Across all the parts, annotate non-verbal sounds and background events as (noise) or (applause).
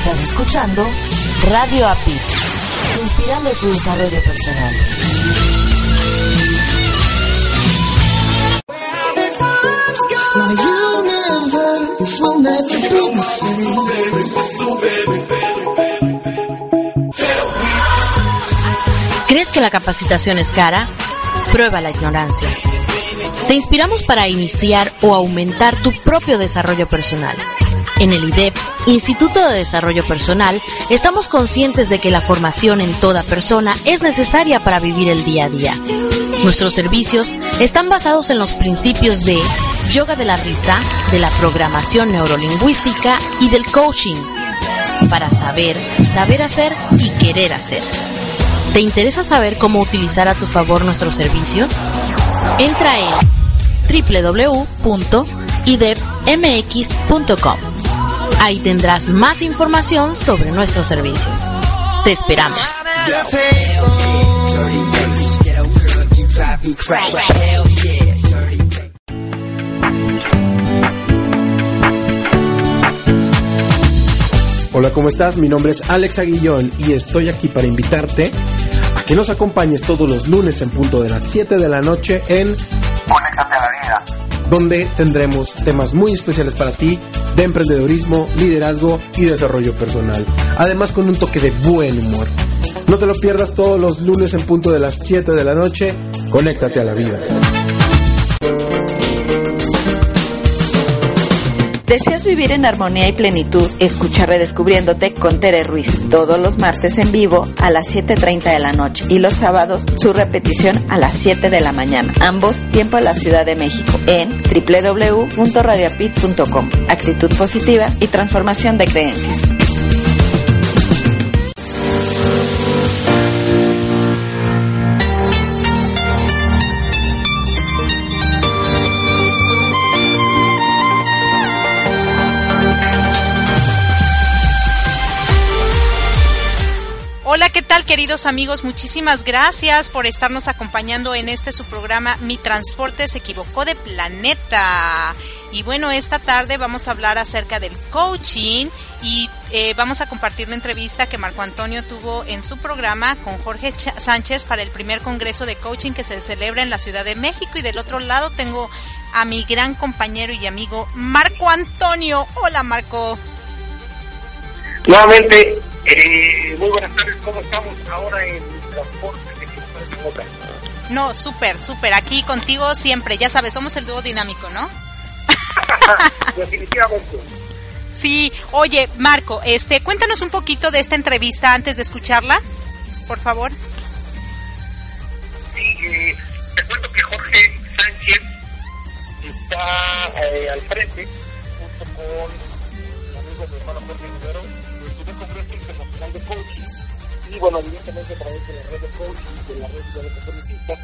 Estás escuchando Radio API, inspirando tu desarrollo personal. ¿Crees que la capacitación es cara? Prueba la ignorancia. Te inspiramos para iniciar o aumentar tu propio desarrollo personal. En el IDEP, Instituto de Desarrollo Personal, estamos conscientes de que la formación en toda persona es necesaria para vivir el día a día. Nuestros servicios están basados en los principios de yoga de la risa, de la programación neurolingüística y del coaching, para saber, saber hacer y querer hacer. ¿Te interesa saber cómo utilizar a tu favor nuestros servicios? Entra en www.idepmx.com. Ahí tendrás más información sobre nuestros servicios. Te esperamos. Hola, ¿cómo estás? Mi nombre es Alex Aguillón y estoy aquí para invitarte a que nos acompañes todos los lunes en punto de las 7 de la noche en Conéctate a la vida. Donde tendremos temas muy especiales para ti de emprendedorismo, liderazgo y desarrollo personal. Además con un toque de buen humor. No te lo pierdas todos los lunes en punto de las 7 de la noche. Conéctate a la vida. ¿Deseas vivir en armonía y plenitud? Escucha Redescubriéndote con Tere Ruiz todos los martes en vivo a las 7.30 de la noche y los sábados su repetición a las 7 de la mañana. Ambos tiempo a la Ciudad de México en www.radiapit.com. Actitud positiva y transformación de creencias. Tal queridos amigos? Muchísimas gracias por estarnos acompañando en este su programa Mi Transporte se equivocó de planeta. Y bueno, esta tarde vamos a hablar acerca del coaching y eh, vamos a compartir la entrevista que Marco Antonio tuvo en su programa con Jorge Ch Sánchez para el primer congreso de coaching que se celebra en la Ciudad de México. Y del otro lado tengo a mi gran compañero y amigo Marco Antonio. Hola Marco. Nuevamente, eh, muy buenas tardes, ¿cómo estamos ahora en transporte de Quetzalcoatl? No, súper, súper. Aquí contigo siempre. Ya sabes, somos el dúo dinámico, ¿no? (laughs) Definitivamente. Sí, oye, Marco, este, cuéntanos un poquito de esta entrevista antes de escucharla, por favor. Sí, eh, te cuento que Jorge Sánchez está eh, al frente, junto con mi amigo mi hermano Jorge Rivero, Internacional de Coaching. Y bueno, evidentemente a través de la red de coaching, de la red de deportistas,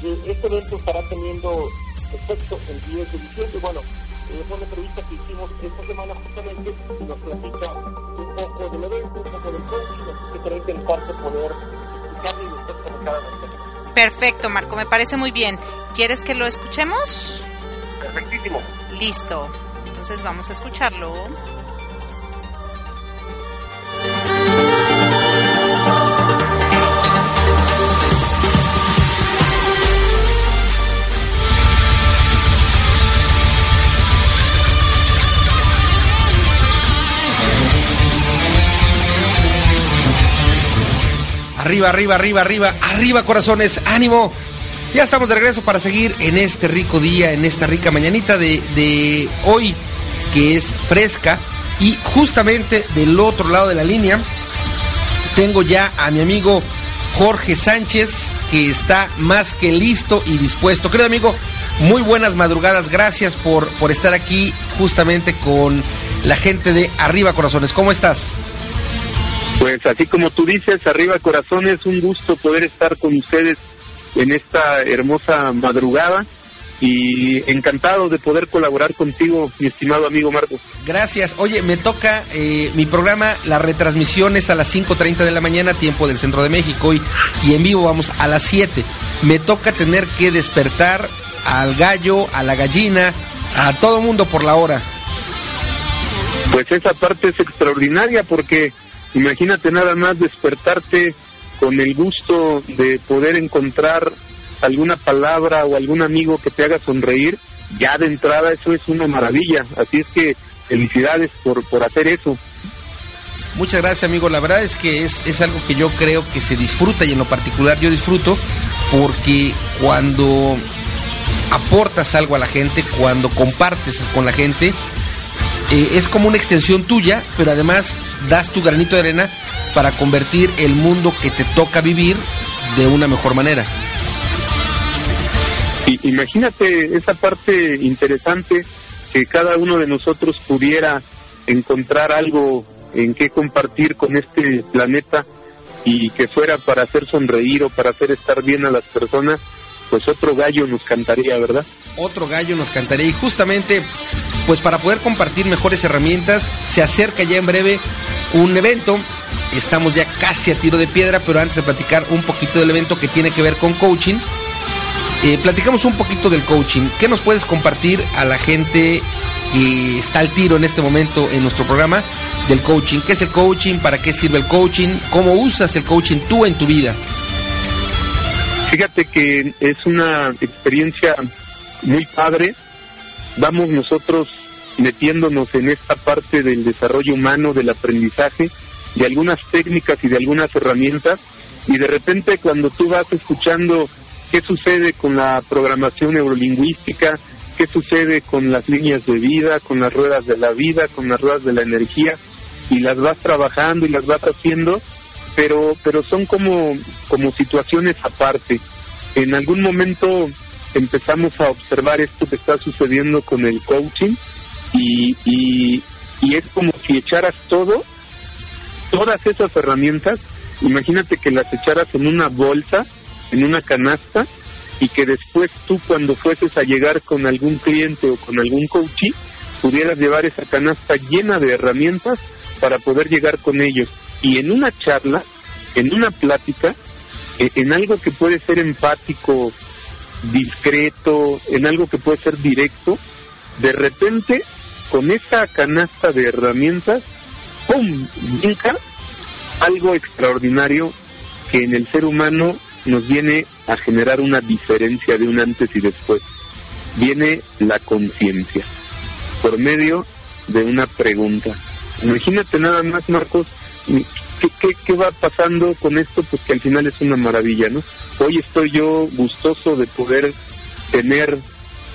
que este evento estará teniendo efecto el 10 de diciembre. Bueno, eh, fue una entrevista que hicimos esta semana justamente y nos platica un poco del evento, un poco del coaching, así que será interesante poder explicarle y usted comentar respecto. Perfecto, Marco, me parece muy bien. ¿Quieres que lo escuchemos? Perfectísimo. Listo. Entonces vamos a escucharlo. Arriba, arriba, arriba, arriba, arriba, corazones, ánimo. Ya estamos de regreso para seguir en este rico día, en esta rica mañanita de, de hoy, que es fresca. Y justamente del otro lado de la línea, tengo ya a mi amigo Jorge Sánchez, que está más que listo y dispuesto. Querido amigo, muy buenas madrugadas. Gracias por, por estar aquí justamente con la gente de Arriba Corazones. ¿Cómo estás? Pues así como tú dices, arriba corazones, un gusto poder estar con ustedes en esta hermosa madrugada y encantado de poder colaborar contigo, mi estimado amigo Marco. Gracias. Oye, me toca eh, mi programa, la retransmisión es a las 5.30 de la mañana, tiempo del Centro de México, y, y en vivo vamos a las 7. Me toca tener que despertar al gallo, a la gallina, a todo mundo por la hora. pues esa parte es extraordinaria porque imagínate nada más despertarte con el gusto de poder encontrar alguna palabra o algún amigo que te haga sonreír, ya de entrada eso es una maravilla. Así es que felicidades por, por hacer eso. Muchas gracias, amigo. La verdad es que es, es algo que yo creo que se disfruta y en lo particular yo disfruto porque cuando aportas algo a la gente, cuando compartes con la gente, eh, es como una extensión tuya, pero además das tu granito de arena para convertir el mundo que te toca vivir de una mejor manera. Imagínate esa parte interesante que cada uno de nosotros pudiera encontrar algo en qué compartir con este planeta y que fuera para hacer sonreír o para hacer estar bien a las personas, pues otro gallo nos cantaría, ¿verdad? Otro gallo nos cantaría y justamente pues para poder compartir mejores herramientas se acerca ya en breve un evento. Estamos ya casi a tiro de piedra, pero antes de platicar un poquito del evento que tiene que ver con coaching, eh, platicamos un poquito del coaching. ¿Qué nos puedes compartir a la gente que está al tiro en este momento en nuestro programa del coaching? ¿Qué es el coaching? ¿Para qué sirve el coaching? ¿Cómo usas el coaching tú en tu vida? Fíjate que es una experiencia muy padre. Vamos nosotros metiéndonos en esta parte del desarrollo humano, del aprendizaje, de algunas técnicas y de algunas herramientas. Y de repente cuando tú vas escuchando qué sucede con la programación neurolingüística, qué sucede con las líneas de vida, con las ruedas de la vida, con las ruedas de la energía, y las vas trabajando y las vas haciendo, pero, pero son como, como situaciones aparte. En algún momento empezamos a observar esto que está sucediendo con el coaching y, y, y es como si echaras todo, todas esas herramientas, imagínate que las echaras en una bolsa, en una canasta, y que después tú cuando fueses a llegar con algún cliente o con algún coachee, pudieras llevar esa canasta llena de herramientas para poder llegar con ellos. Y en una charla, en una plática, eh, en algo que puede ser empático, discreto, en algo que puede ser directo, de repente, con esa canasta de herramientas, ¡pum! brinca algo extraordinario que en el ser humano nos viene a generar una diferencia de un antes y después. Viene la conciencia, por medio de una pregunta. Imagínate nada más, Marcos, ¿qué, qué, qué va pasando con esto? Pues que al final es una maravilla, ¿no? Hoy estoy yo gustoso de poder tener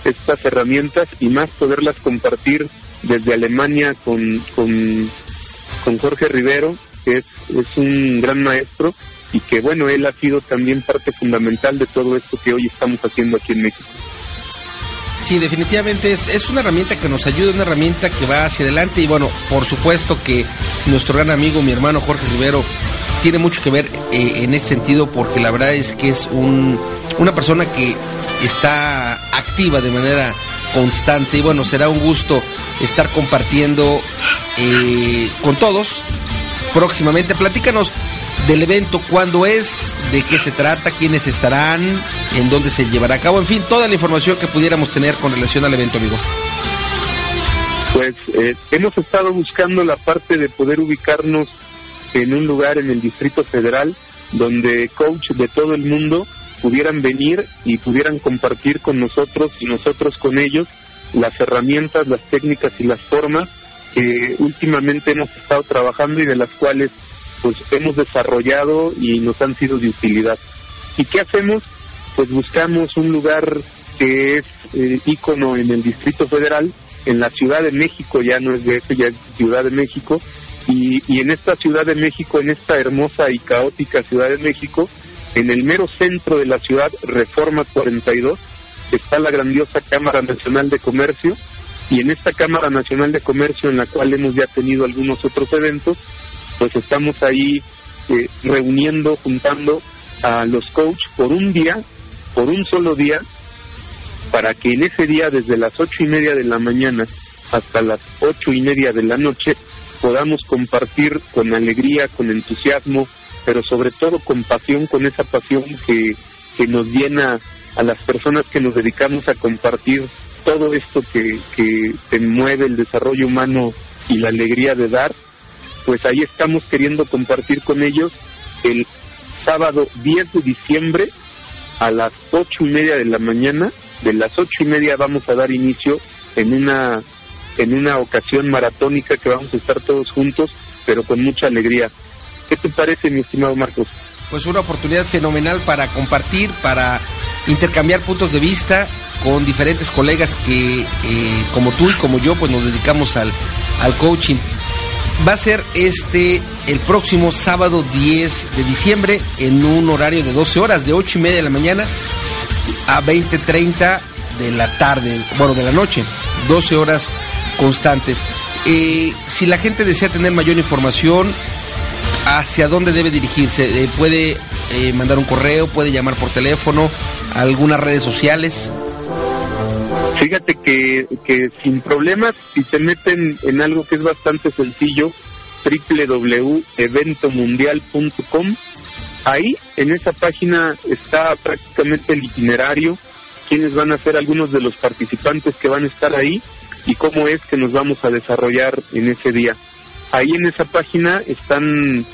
estas herramientas y más poderlas compartir desde Alemania con, con, Jorge Rivero, que es, es un gran maestro y que bueno, él ha sido también parte fundamental de todo esto que hoy estamos haciendo aquí en México. Sí, definitivamente es, es una herramienta que nos ayuda, una herramienta que va hacia adelante y bueno, por supuesto que nuestro gran amigo, mi hermano Jorge Rivero, tiene mucho que ver eh, en ese sentido porque la verdad es que es un, una persona que está activa de manera constante y bueno, será un gusto estar compartiendo eh, con todos próximamente. Platícanos del evento, cuándo es, de qué se trata, quiénes estarán, en dónde se llevará a cabo, en fin, toda la información que pudiéramos tener con relación al evento, amigo. Pues eh, hemos estado buscando la parte de poder ubicarnos en un lugar en el Distrito Federal donde coach de todo el mundo pudieran venir y pudieran compartir con nosotros y nosotros con ellos las herramientas, las técnicas y las formas que últimamente hemos estado trabajando y de las cuales pues hemos desarrollado y nos han sido de utilidad. ¿Y qué hacemos? Pues buscamos un lugar que es eh, ícono en el Distrito Federal, en la Ciudad de México, ya no es de eso, ya es Ciudad de México, y, y en esta Ciudad de México, en esta hermosa y caótica Ciudad de México, en el mero centro de la ciudad, Reforma 42, está la grandiosa Cámara Nacional de Comercio, y en esta Cámara Nacional de Comercio, en la cual hemos ya tenido algunos otros eventos, pues estamos ahí eh, reuniendo, juntando a los coaches por un día, por un solo día, para que en ese día, desde las ocho y media de la mañana hasta las ocho y media de la noche, podamos compartir con alegría, con entusiasmo, pero sobre todo con pasión, con esa pasión que, que nos llena a las personas que nos dedicamos a compartir todo esto que, que te mueve el desarrollo humano y la alegría de dar, pues ahí estamos queriendo compartir con ellos el sábado 10 de diciembre a las ocho y media de la mañana. De las ocho y media vamos a dar inicio en una en una ocasión maratónica que vamos a estar todos juntos, pero con mucha alegría. ¿Qué te parece, mi estimado Marcos? Pues una oportunidad fenomenal para compartir, para intercambiar puntos de vista con diferentes colegas que, eh, como tú y como yo, pues nos dedicamos al, al coaching. Va a ser este el próximo sábado 10 de diciembre en un horario de 12 horas, de 8 y media de la mañana a 20.30 de la tarde, bueno, de la noche, 12 horas constantes. Eh, si la gente desea tener mayor información, ¿hacia dónde debe dirigirse? Eh, ¿Puede eh, mandar un correo? ¿Puede llamar por teléfono? ¿Algunas redes sociales? Fíjate que, que sin problemas, si se meten en algo que es bastante sencillo, www.eventomundial.com, ahí en esa página está prácticamente el itinerario, quiénes van a ser algunos de los participantes que van a estar ahí y cómo es que nos vamos a desarrollar en ese día. Ahí en esa página están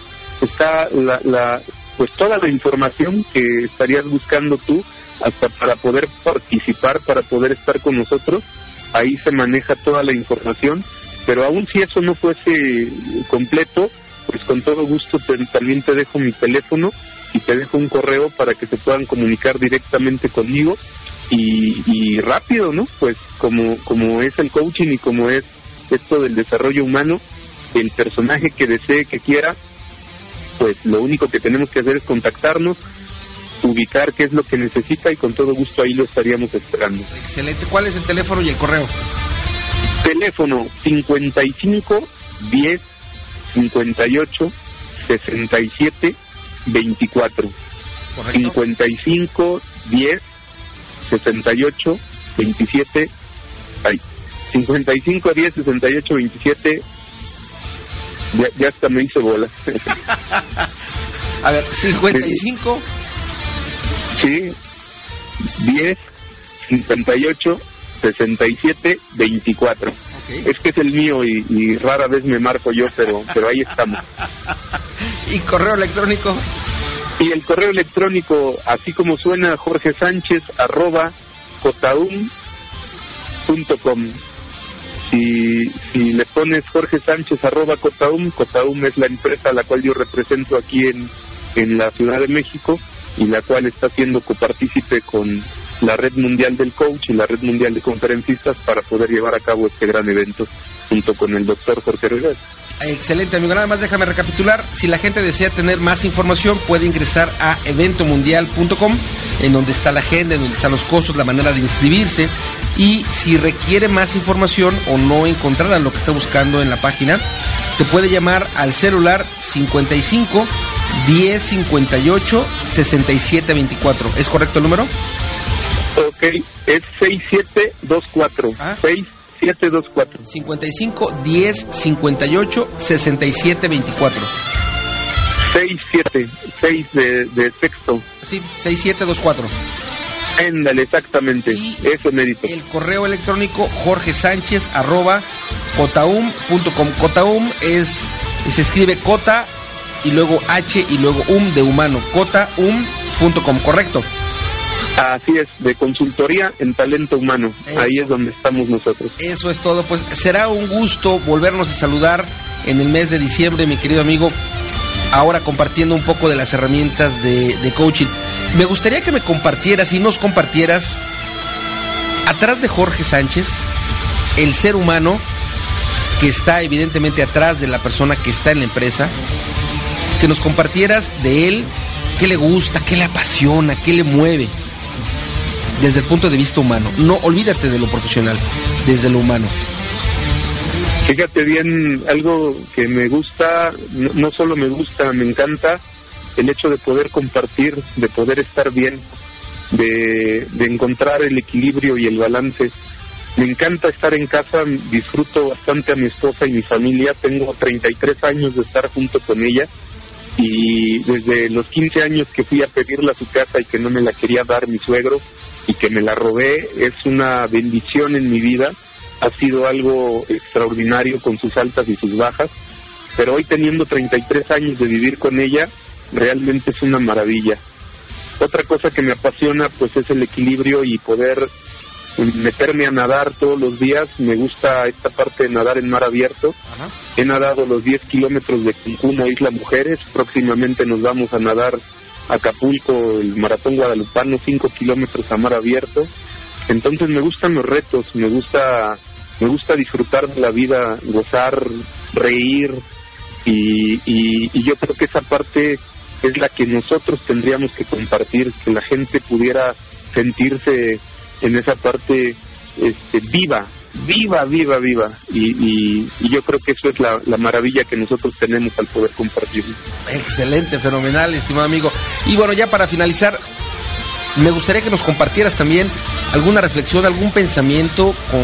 está la, la pues toda la información que estarías buscando tú hasta para poder participar, para poder estar con nosotros. Ahí se maneja toda la información, pero aún si eso no fuese completo, pues con todo gusto también te dejo mi teléfono y te dejo un correo para que se puedan comunicar directamente conmigo y, y rápido, ¿no? Pues como, como es el coaching y como es esto del desarrollo humano, el personaje que desee que quiera, pues lo único que tenemos que hacer es contactarnos, ubicar qué es lo que necesita y con todo gusto ahí lo estaríamos esperando. Excelente. ¿Cuál es el teléfono y el correo? Teléfono 55 10 58 67 24. Correcto. 55 10 68 27 ay, 55 10 68 27 ya, ya hasta me hice bola (laughs) A ver, 55. Sí. 10 58 67 24 Ok. es que es el mío y, y rara vez me marco yo pero pero ahí estamos. (laughs) Y correo electrónico. y el correo electrónico así como suena Jorge Sánchez arroba jotaum.com si, si le pones Jorge Sánchez arroba Cotaum, Cotaum es la empresa a la cual yo represento aquí en, en la Ciudad de México y la cual está siendo copartícipe con la Red Mundial del Coach y la Red Mundial de Conferencistas para poder llevar a cabo este gran evento junto con el doctor Jorge Rivera. Excelente, amigo. Nada más déjame recapitular. Si la gente desea tener más información, puede ingresar a eventomundial.com, en donde está la agenda, en donde están los costos, la manera de inscribirse. Y si requiere más información o no encontrará lo que está buscando en la página, te puede llamar al celular 55 10 58 67 24. ¿Es correcto el número? Ok, es 6724. Ah. 6724. 55 10 58 67 24. 67, 6 de, de texto. Sí, 6724. Éndale, exactamente. Y Eso, Nerito. El correo electrónico Jorge Sánchez arroba cotaum.com. Cotaum es, se escribe cota y luego H y luego um de humano. Cotaum.com, correcto. Así es, de consultoría en talento humano. Eso. Ahí es donde estamos nosotros. Eso es todo. Pues será un gusto volvernos a saludar en el mes de diciembre, mi querido amigo. Ahora compartiendo un poco de las herramientas de, de coaching. Me gustaría que me compartieras y nos compartieras atrás de Jorge Sánchez, el ser humano que está evidentemente atrás de la persona que está en la empresa, que nos compartieras de él, qué le gusta, qué le apasiona, qué le mueve, desde el punto de vista humano. No olvídate de lo profesional, desde lo humano. Fíjate bien, algo que me gusta, no, solo me gusta, me encanta el hecho de poder compartir, de poder estar bien, de, de encontrar el equilibrio y el balance. Me encanta estar en casa, disfruto bastante a mi esposa y mi familia. Tengo 33 años de estar junto con ella y desde los 15 años que fui a pedirla a su casa y que no me la quería dar mi suegro y que me la robé, es una bendición en mi vida ha sido algo extraordinario con sus altas y sus bajas, pero hoy teniendo 33 años de vivir con ella, realmente es una maravilla. Otra cosa que me apasiona pues es el equilibrio y poder meterme a nadar todos los días. Me gusta esta parte de nadar en mar abierto. He nadado los 10 kilómetros de Cancún a Isla Mujeres. Próximamente nos vamos a nadar a Acapulco, el Maratón Guadalupano, 5 kilómetros a mar abierto. Entonces me gustan los retos, me gusta, me gusta disfrutar de la vida, gozar, reír y, y yo creo que esa parte es la que nosotros tendríamos que compartir, que la gente pudiera sentirse en esa parte este, viva, viva, viva, viva. Y, yo creo que eso es la, maravilla que nosotros tenemos al poder compartir. Excelente, fenomenal, estimado amigo. Y bueno, ya para finalizar, me gustaría que nos compartieras también alguna reflexión, algún pensamiento con,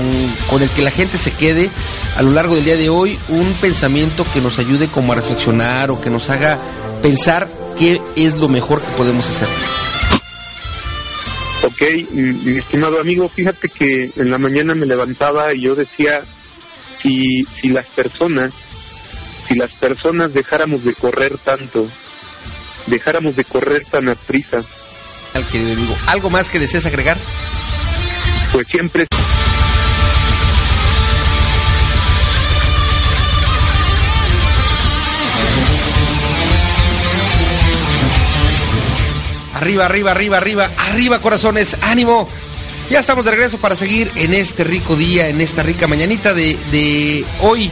con, el que la gente se quede a lo largo del día de hoy, un pensamiento que nos ayude como a reflexionar o que nos haga pensar qué es lo mejor que podemos hacer. Ok, mi estimado amigo, fíjate que en la mañana me levantaba y yo decía, si, si las personas, si las personas dejáramos de correr tanto, dejáramos de correr tan a prisa. ¿Algo más que deseas agregar? Pues siempre Arriba, arriba, arriba, arriba, arriba, corazones, ánimo. Ya estamos de regreso para seguir en este rico día, en esta rica mañanita de, de hoy,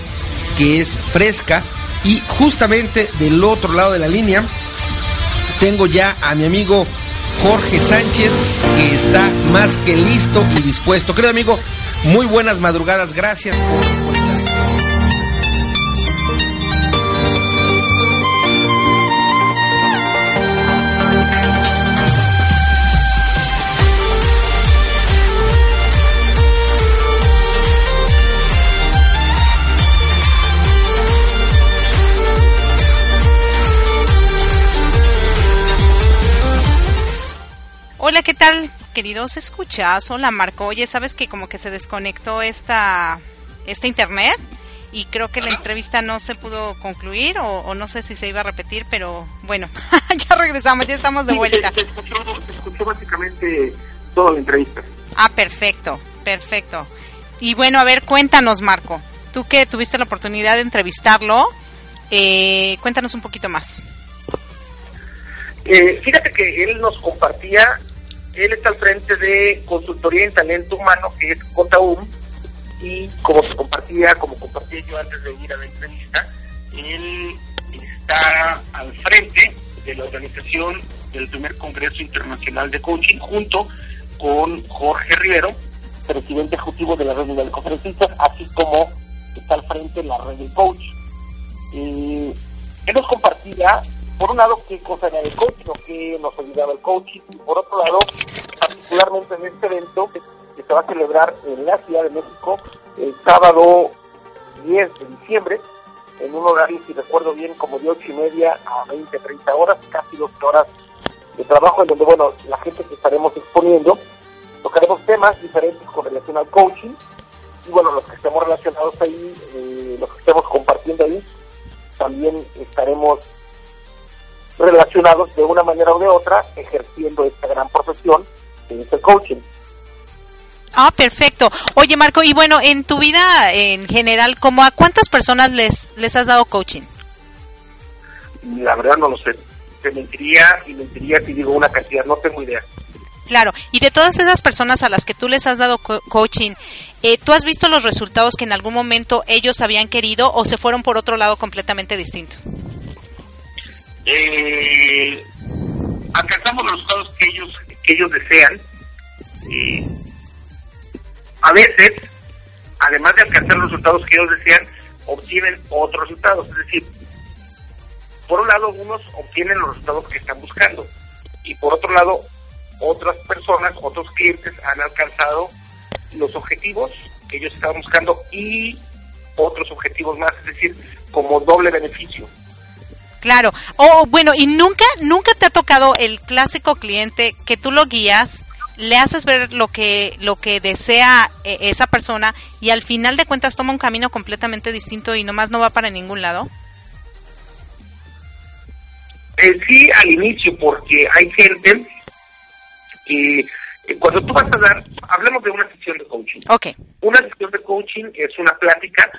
que es fresca. Y justamente del otro lado de la línea, tengo ya a mi amigo Jorge Sánchez, que está más que listo y dispuesto. Querido amigo, muy buenas madrugadas, gracias por Hola, ¿qué tal, queridos escuchas? Hola, Marco. Oye, ¿sabes que como que se desconectó esta, esta internet? Y creo que la entrevista no se pudo concluir o, no sé si se iba a repetir, pero bueno, (laughs) ya regresamos, ya estamos de vuelta. Se, escuchó, básicamente toda la entrevista. Ah, perfecto, perfecto. Y bueno, a ver, cuéntanos, Marco. Tú que tuviste la oportunidad de entrevistarlo, eh, cuéntanos un poquito más. Eh, fíjate que él nos compartía él está al frente de Consultoría en Talento Humano, que es COTAUM, y como se compartía, como compartí yo antes de ir a la entrevista, él está al frente de la organización del primer Congreso Internacional de Coaching, junto con Jorge Rivero, presidente ejecutivo de la Red de Conferencistas, así como está al frente de la Red del Coach. él nos compartía por un lado, qué cosa era el coaching o qué nos ayudaba el coaching, y por otro lado, particularmente en este evento que se va a celebrar en la Ciudad de México el sábado 10 de diciembre, en un horario, si recuerdo bien, como de 8 y media a 20, 30 horas, casi dos horas de trabajo, en donde, bueno, la gente que estaremos exponiendo, tocaremos temas diferentes con relación al coaching, y bueno, los que estemos relacionados ahí, eh, los que estemos compartiendo ahí, también estaremos relacionados de una manera o de otra ejerciendo esta gran profesión que es el coaching. Ah, perfecto. Oye, Marco, y bueno, en tu vida en general, ¿cómo a cuántas personas les, les has dado coaching? La verdad no lo sé. Te mentiría y mentiría si digo una cantidad, no tengo idea. Claro, y de todas esas personas a las que tú les has dado coaching, eh, ¿tú has visto los resultados que en algún momento ellos habían querido o se fueron por otro lado completamente distinto? Eh, alcanzamos los resultados que ellos, que ellos desean. Eh, a veces, además de alcanzar los resultados que ellos desean, obtienen otros resultados. Es decir, por un lado, unos obtienen los resultados que están buscando y por otro lado, otras personas, otros clientes han alcanzado los objetivos que ellos estaban buscando y otros objetivos más, es decir, como doble beneficio. Claro. O bueno, y nunca, nunca te ha tocado el clásico cliente que tú lo guías, le haces ver lo que lo que desea eh, esa persona y al final de cuentas toma un camino completamente distinto y nomás no va para ningún lado? Eh, sí, al inicio, porque hay gente que eh, cuando tú vas a dar, hablemos de una sesión de coaching. Ok. Una sesión de coaching es una plática,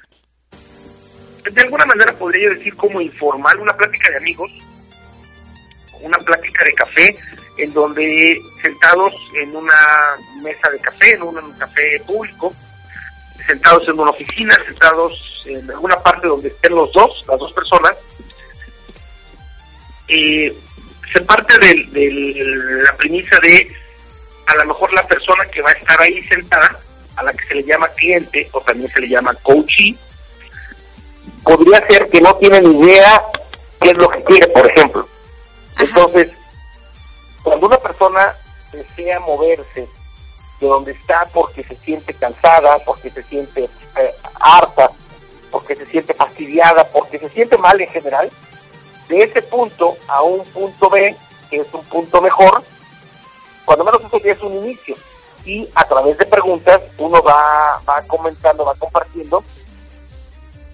de alguna manera podría yo decir como informal, una plática de amigos, una plática de café, en donde sentados en una mesa de café, en un café público, sentados en una oficina, sentados en alguna parte donde estén los dos, las dos personas, eh, se parte de, la premisa de a lo mejor la persona que va a estar ahí sentada, a la que se le llama cliente o también se le llama coachee, podría ser que no tiene ni idea qué es lo que quiere, por ejemplo. Entonces, cuando una persona desea moverse de donde está porque se siente cansada, porque se siente eh, harta, porque se siente fastidiada, porque se siente mal en general, de ese punto a un punto B, que es un punto mejor, cuando menos eso ya es un inicio. Y a través de preguntas uno va, va comentando, va compartiendo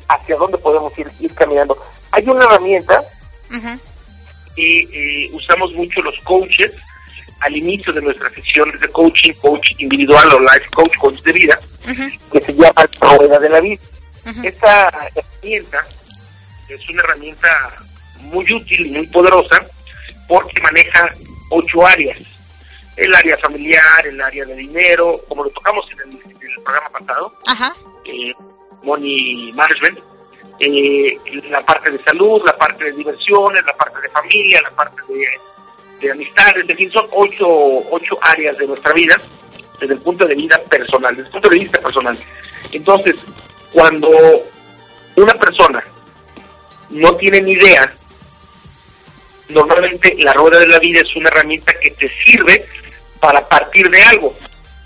hacia dónde podemos ir, ir caminando. Hay una herramienta y usamos mucho los coaches al inicio de nuestras sesiones de coaching, coach individual o life coach, coach de vida, que se llama Rueda de la Vida. Esta herramienta es una herramienta muy útil y muy poderosa porque maneja ocho áreas. El área familiar, el área de dinero, como lo tocamos en el, programa pasado, eh, Money Management, eh, la parte de salud, la parte de diversiones, la parte de familia, la parte de, amistades, en fin, son ocho, ocho áreas de nuestra vida desde el punto de vista personal, desde el punto de vista personal. Entonces, cuando una persona no tiene ni idea, normalmente la rueda de la vida es una herramienta que te sirve para partir de algo.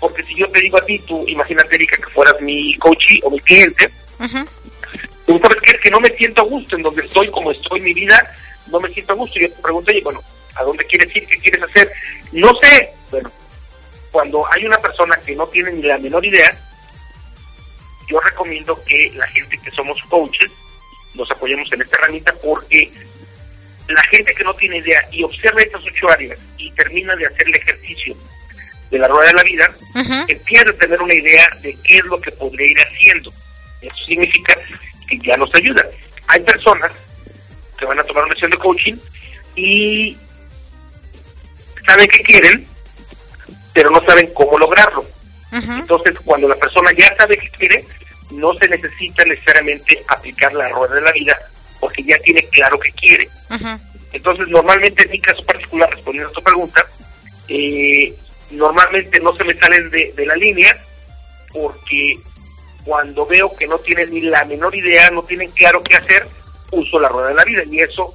Porque si yo te digo a ti, tú imagínate, Erika, que fueras mi coach o mi cliente, Tú sabes que es que no me siento a gusto en donde estoy, como estoy en mi vida, no me siento a gusto. Y yo te pregunto, oye, bueno, ¿a dónde quieres ir? ¿Qué quieres hacer? No sé. Bueno, cuando hay una persona que no tiene ni la menor idea, yo recomiendo que la gente que somos coaches nos apoyemos en esta herramienta porque la gente que no tiene idea y observa estas ocho áreas y termina de hacer el ejercicio de la rueda de la vida, empieza a tener una idea de qué es lo que podría ir haciendo. Eso significa que ya nos ayuda. Hay personas que van a tomar una sesión de coaching y saben que quieren, pero no saben cómo lograrlo. Entonces, cuando la persona ya sabe que quiere, no se necesita necesariamente aplicar la rueda de la vida porque ya tiene claro que quiere. Entonces, normalmente en mi caso particular, respondiendo a tu pregunta, eh, normalmente no se me salen de, de la línea porque cuando veo que no tienen ni la menor idea, no tienen claro qué hacer, uso la rueda de la vida y eso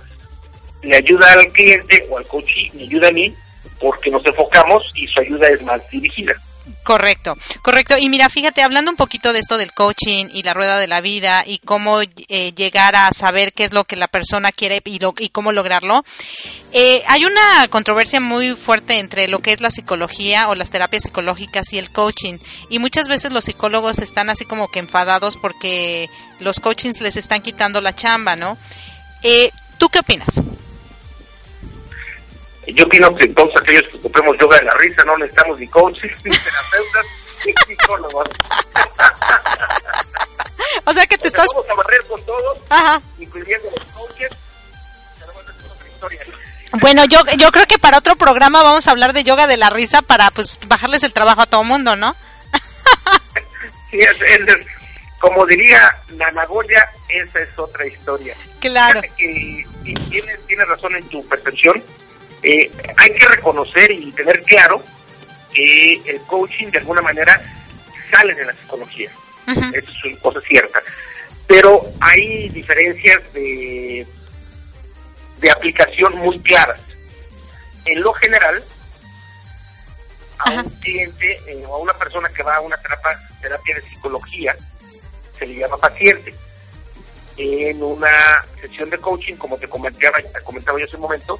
le ayuda al cliente o al coach, me ayuda a mí porque nos enfocamos y su ayuda es más dirigida. Correcto, correcto. Y mira, fíjate, hablando un poquito de esto del coaching y la rueda de la vida y cómo eh, llegar a saber qué es lo que la persona quiere y, y cómo lograrlo, eh, hay una controversia muy fuerte entre lo que es la psicología o las terapias psicológicas y el coaching. Y muchas veces los psicólogos están así como que enfadados porque los coachings les están quitando la chamba, ¿no? Eh, ¿Tú qué opinas? Yo opino que todos aquellos que ocupemos yoga de la risa no necesitamos ni coaches, ni (laughs) terapeutas, ni psicólogos. o sea que te estás... Vamos a barrer con todos, Ajá. incluyendo los coaches. Pero bueno, es otra historia. Bueno, yo, yo creo que para otro programa vamos a hablar de yoga de la risa para pues bajarles el trabajo a todo mundo, ¿no? (laughs) sí, es, es, como diría Nanagoya, esa es otra historia. Claro. y tienes, tienes razón en tu percepción eh, hay que reconocer y tener claro que el coaching de alguna manera sale de la psicología. Eso es una cosa cierta. Pero hay diferencias de, de aplicación muy claras. En lo general, a un cliente eh, o a una persona que va a una terapia, terapia de psicología se le llama paciente. En una sesión de coaching, como te comentaba, te comentaba yo hace un momento,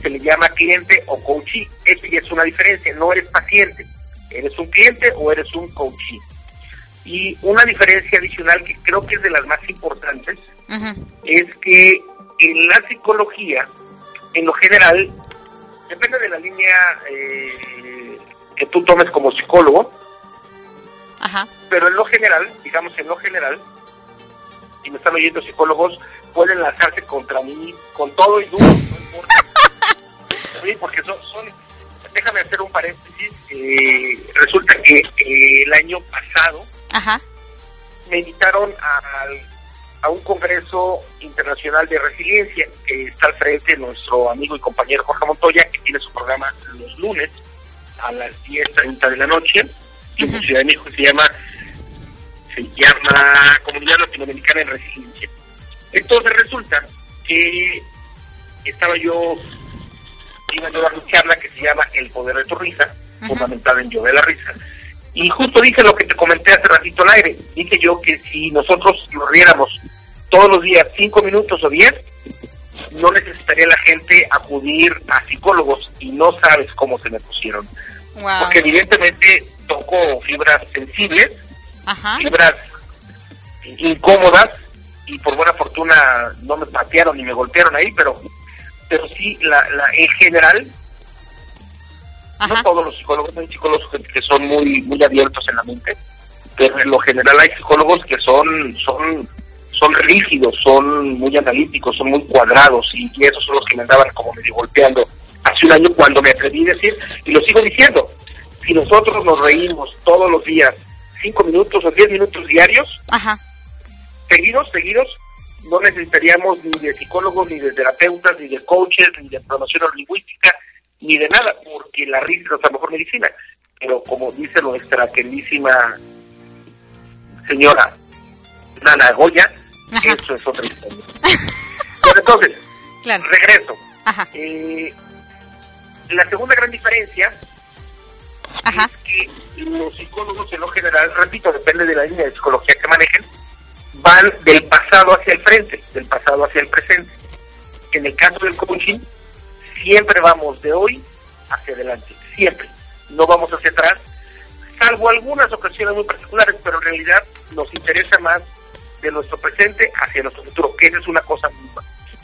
se le llama cliente o coachee. Eso ya es una diferencia, no eres paciente, eres un cliente o eres un coachee. Y una diferencia adicional que creo que es de las más importantes es que en la psicología, en lo general, depende de la línea eh, que tú tomes como psicólogo, pero en lo general, digamos en lo general, y me están oyendo psicólogos, pueden lanzarse contra mí con todo y duro, no importa. (laughs) porque son, son, déjame hacer un paréntesis, eh, resulta que eh, el año pasado me invitaron a, a un congreso internacional de resiliencia que está al frente nuestro amigo y compañero Jorge Montoya, que tiene su programa los lunes a las 10.30 de la noche, en Ciudad de México se llama se llama Comunidad Latinoamericana en Resiliencia. Entonces resulta que estaba yo, dar una charla que se llama El Poder de tu Risa, fundamental en Yo de la Risa, y justo dije lo que te comenté hace ratito al aire, dije yo que si nosotros lo riéramos todos los días cinco minutos o diez, no necesitaría la gente acudir a psicólogos y no sabes cómo se me pusieron. Porque evidentemente toco fibras sensibles fibras incómodas y por buena fortuna no me patearon ni me golpearon ahí, pero pero sí, la, la en general, no todos los psicólogos, hay psicólogos que, son muy muy abiertos en la mente, pero en lo general hay psicólogos que son son son rígidos, son muy analíticos, son muy cuadrados y, esos son los que me andaban como medio golpeando hace un año cuando me atreví a decir, y lo sigo diciendo, si nosotros nos reímos todos los días cinco minutos o diez minutos diarios, seguidos, seguidos, no necesitaríamos ni de psicólogos, ni de terapeutas, ni de coaches, ni de promoción lingüística, ni de nada, porque la risa es la mejor medicina. Pero como dice nuestra queridísima señora Nana Goya, eso es otra historia. entonces, (laughs) regreso. Eh, la segunda gran diferencia es que los psicólogos en lo general, repito, depende de la línea de psicología que manejen, van del pasado hacia el frente, del pasado hacia el presente. En el caso del coaching, siempre vamos de hoy hacia adelante, siempre. No vamos hacia atrás, salvo algunas ocasiones muy particulares, pero en realidad nos interesa más de nuestro presente hacia nuestro futuro, que esa es una cosa muy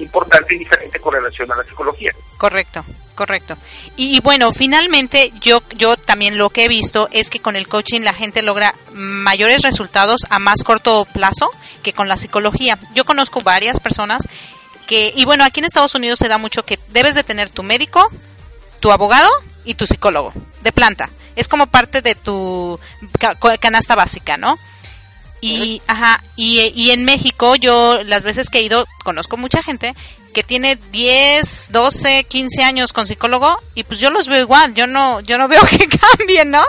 importante y diferente con relación a la psicología. Correcto, correcto. Y, bueno, finalmente yo, yo también lo que he visto es que con el coaching la gente logra mayores resultados a más corto plazo que con la psicología. Yo conozco varias personas que, y bueno, aquí en Estados Unidos se da mucho que debes de tener tu médico, tu abogado y tu psicólogo de planta. Es como parte de tu canasta básica, ¿no? Y, ajá, y, y en México yo las veces que he ido conozco mucha gente que tiene 10, 12, 15 años con psicólogo y pues yo los veo igual, yo no yo no (laughs) veo que cambien, ¿no?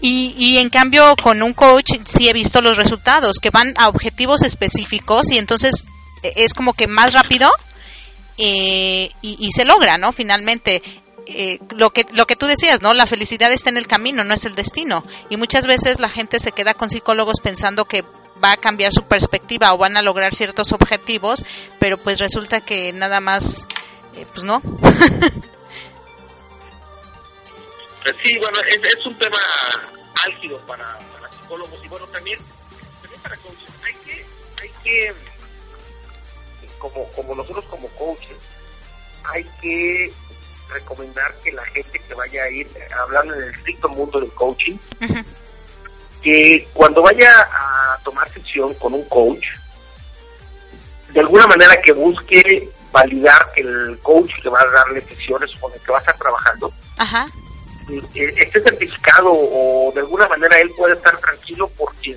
Y, y en cambio con un coach sí he visto los resultados, que van a objetivos específicos y entonces e, es como que más rápido eh, y, y, se logra, ¿no? Finalmente. Eh, lo que lo que tú decías, ¿no? La felicidad está en el camino, no es el destino. Y muchas veces la gente se queda con psicólogos pensando que va a cambiar su perspectiva o van a lograr ciertos objetivos, pero pues resulta que nada más, eh, pues no. (laughs) sí, bueno, es, un tema álgido para, para, psicólogos y bueno, también, también para coaches. Hay que, hay que como, como nosotros como coaches, hay que recomendar que la gente que vaya a ir, hablando en el estricto mundo del coaching, que cuando vaya a tomar sesión con un coach, de alguna manera que busque validar que el coach que va a darle sesiones con el que va a estar trabajando eh, esté certificado o de alguna manera él pueda estar tranquilo porque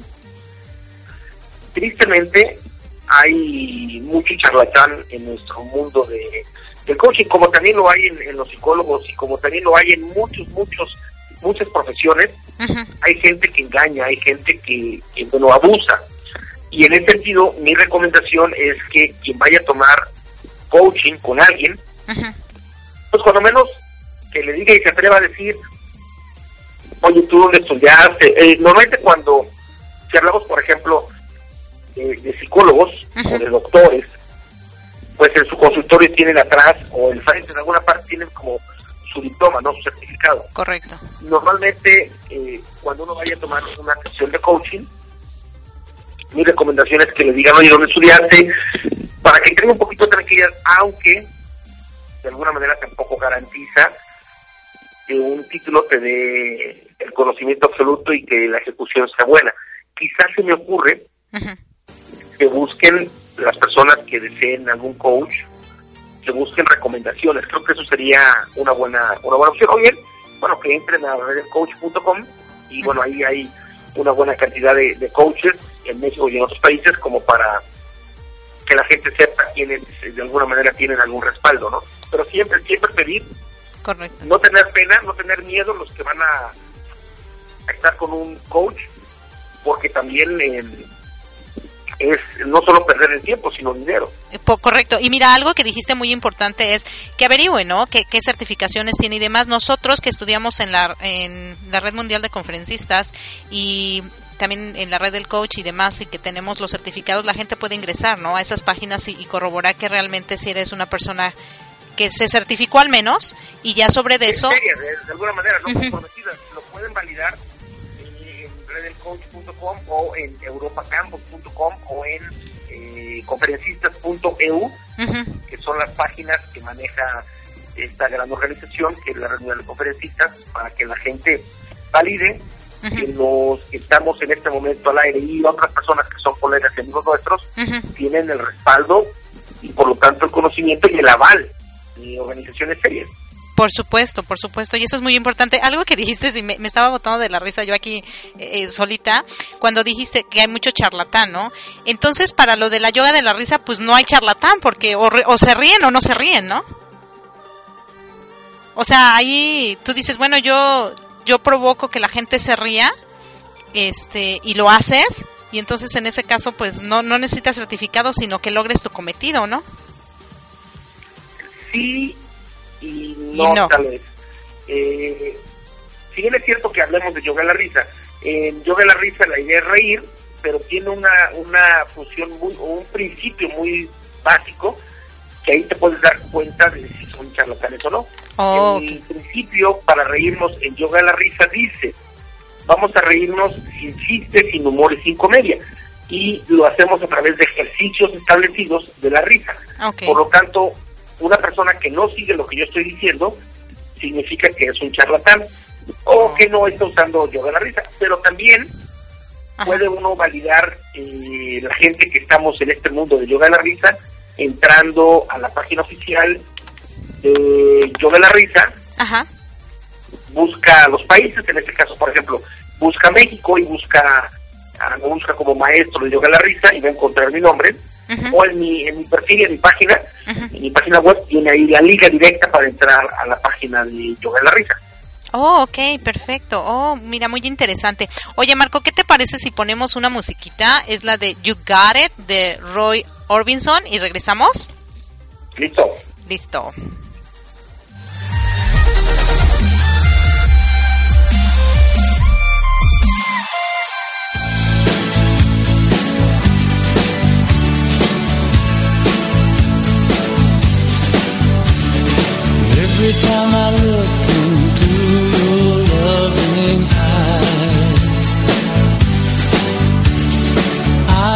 tristemente hay mucho charlatán en nuestro mundo de, del coaching, como también lo hay en, los psicólogos y como también lo hay en muchos, muchos, muchas profesiones. Hay gente que engaña, hay gente que, que bueno, abusa. Y en ese sentido, mi recomendación es que quien vaya a tomar coaching con alguien, pues cuando menos que le diga y se atreva a decir, oye, tú dónde estudiaste. Eh, normalmente cuando, si hablamos, por ejemplo, de, psicólogos o de doctores, pues en su consultorio tienen atrás o en frente, en alguna parte tienen como su diploma, ¿no? Su certificado. Correcto. Normalmente, eh, cuando uno vaya a tomar una sesión de coaching, mi recomendación es que le digan, oye, un estudiante, para que tenga un poquito de tranquilidad, aunque de alguna manera tampoco garantiza que un título te dé el conocimiento absoluto y que la ejecución sea buena. Quizás se me ocurre que busquen las personas que deseen algún coach, que busquen recomendaciones. Creo que eso sería una buena una buena opción. O bien, bueno, que entren a redcoach.com y bueno, ahí hay una buena cantidad de, de coaches en México y en otros países como para que la gente sepa quiénes de alguna manera tienen algún respaldo, ¿no? Pero siempre, siempre pedir, Correcto. no tener pena, no tener miedo los que van a, a estar con un coach, porque también eh, es no solo perder el tiempo, sino dinero. Eh, po- Correcto. Y mira, algo que dijiste muy importante es que averigüe, ¿no? ¿Qué, qué certificaciones tiene y demás. Nosotros que estudiamos en la, en la Red Mundial de Conferencistas y también en la red del coach y demás y que tenemos los certificados, la gente puede ingresar, ¿no? A esas páginas y, y corroborar que realmente si eres una persona que se certificó al menos y ya sobre de eso... de, de alguna manera, no Ujú. comprometidas. Lo pueden validar en redelcoach.com o en europacampus.com o en eh, conferencistas.eu, Ujú. que son las páginas que maneja esta gran organización, que es la reunión de conferencistas, para que la gente valide que los que estamos en este momento al aire y otras personas que son colegas y amigos nuestros tienen el respaldo y por lo tanto el conocimiento y el aval de organizaciones serias. Por supuesto, por supuesto, y eso es muy importante. Algo que dijiste, y me, estaba botando de la risa yo aquí eh, eh, solita, cuando dijiste que hay mucho charlatán, ¿no? Entonces, para lo de la yoga de la risa, pues no hay charlatán, porque o, o se ríen o no se ríen, ¿no? O sea, ahí tú dices, bueno, yo yo provoco que la gente se ría, este, y lo haces, y entonces en ese caso, pues no no necesitas certificado, sino que logres tu cometido, ¿no? Sí y no, no. tal vez. Eh, si bien es cierto que hablemos de yoga de la risa, en yoga de la risa la idea es reír, pero tiene una, una función muy, o un principio muy básico que ahí te puedes dar cuenta de si son charlatanes o no. Oh, el principio para reírnos en yoga de la risa dice, vamos a reírnos sin chistes, sin humor y sin comedia. Y lo hacemos a través de ejercicios establecidos de la risa. Por lo tanto, una persona que no sigue lo que yo estoy diciendo significa que es un charlatán o que no está usando yoga de la risa. Pero también puede uno validar eh, la gente que estamos en este mundo de yoga de la risa entrando a la página oficial de yoga de la risa Ajá. busca los países, en este caso, por ejemplo, busca México y busca, ah, busca como maestro de yoga de la risa y va a encontrar mi nombre, o en mi, en mi perfil, en mi página, en mi página web, tiene ahí la liga directa para entrar a la página de yoga de la risa. Oh, ok, perfecto. Oh, mira, muy interesante. Oye, Marco, ¿qué te parece si ponemos una musiquita? Es la de You Got It de Roy Orbison y regresamos. Listo. Listo.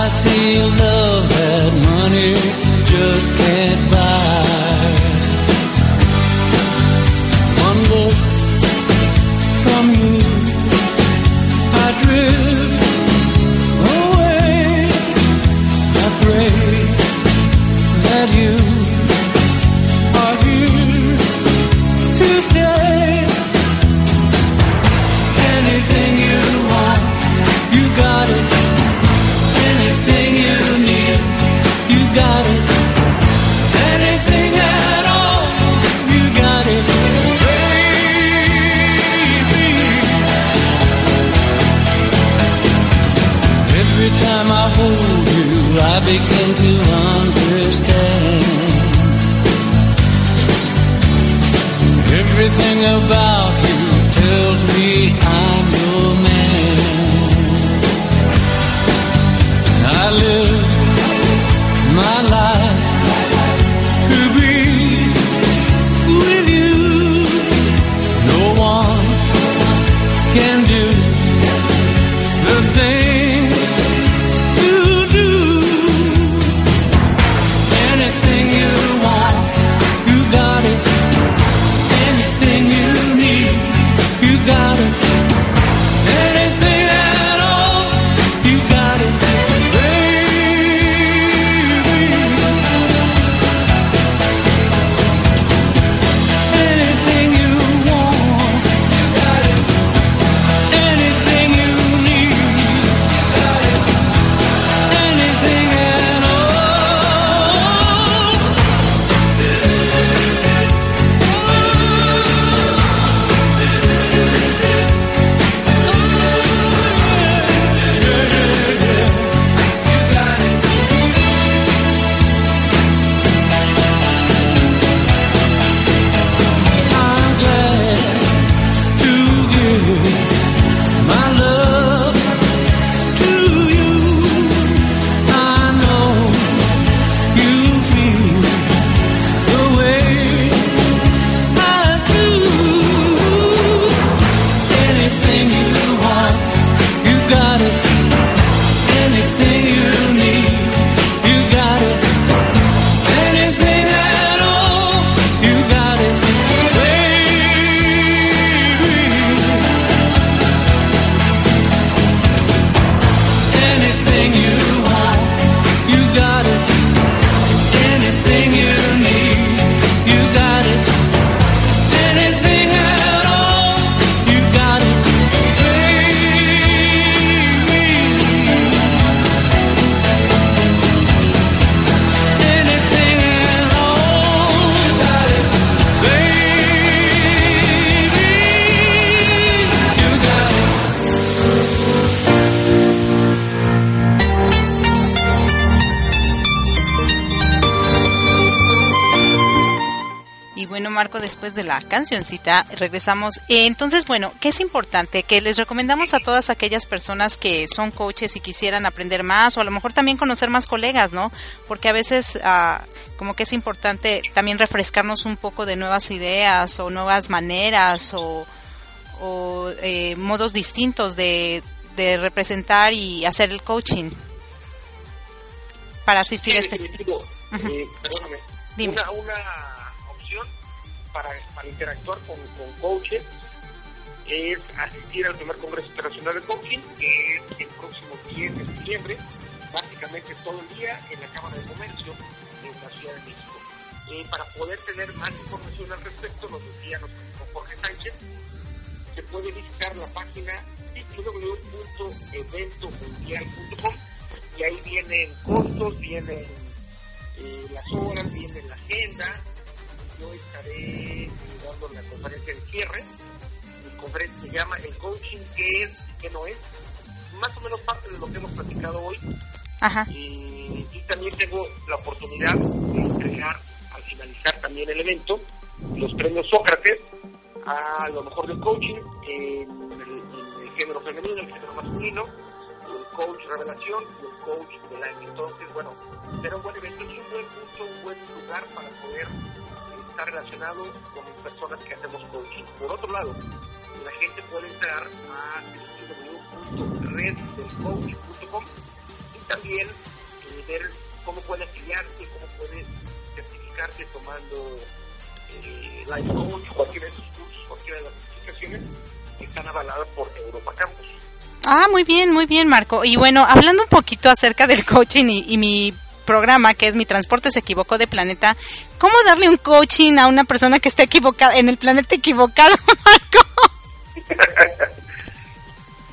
See love that money just can't buy. De la cancioncita, regresamos. Entonces, bueno, ¿qué es importante? Que les recomendamos a todas aquellas personas que son coaches y quisieran aprender más o a lo mejor también conocer más colegas, ¿no? Porque a veces ah, como que es importante también refrescarnos un poco de nuevas ideas o nuevas maneras o, o, eh, modos distintos de, de representar y hacer el coaching para asistir a este... definitivo, eh, perdóname, Dime. Una, una opción para, interactuar con, con coaches es asistir al primer Congreso Internacional de Coaching, que es el próximo 10 de diciembre, básicamente todo el día en la Cámara de Comercio de la Ciudad de México. Eh, para poder tener más información al respecto, nos decía Jorge Sánchez, se puede visitar la página www.eventomundial.com y ahí vienen costos, vienen eh, las horas, viene la agenda. Yo estaré dando la conferencia de cierre. Mi conferencia se llama El coaching, ¿qué es y qué no es? Más o menos parte de lo que hemos platicado hoy. Ajá. Y, y también tengo la oportunidad de entregar, al finalizar también el evento, los premios Sócrates a lo mejor del coaching en el, en el género femenino, el género masculino, el coach revelación y el coach del año. Entonces, bueno, será un buen evento, es un buen punto, un buen lugar para poder estar relacionado con las personas que hacemos coaching. Por otro lado, la gente puede entrar a www.reddelcoach.com y también eh, ver cómo puede afiliarse, cómo puede certificarse tomando eh, Life Coach, cualquiera de esos cursos, cualquiera de las certificaciones que están avaladas por Europa Campus. Ah, muy bien, muy bien, Marco. Y bueno, hablando un poquito acerca del coaching y, y mi programa, que es Mi Transporte se equivocó de planeta, ¿cómo darle un coaching a una persona que está equivocada, en el planeta equivocado, (laughs) Marco?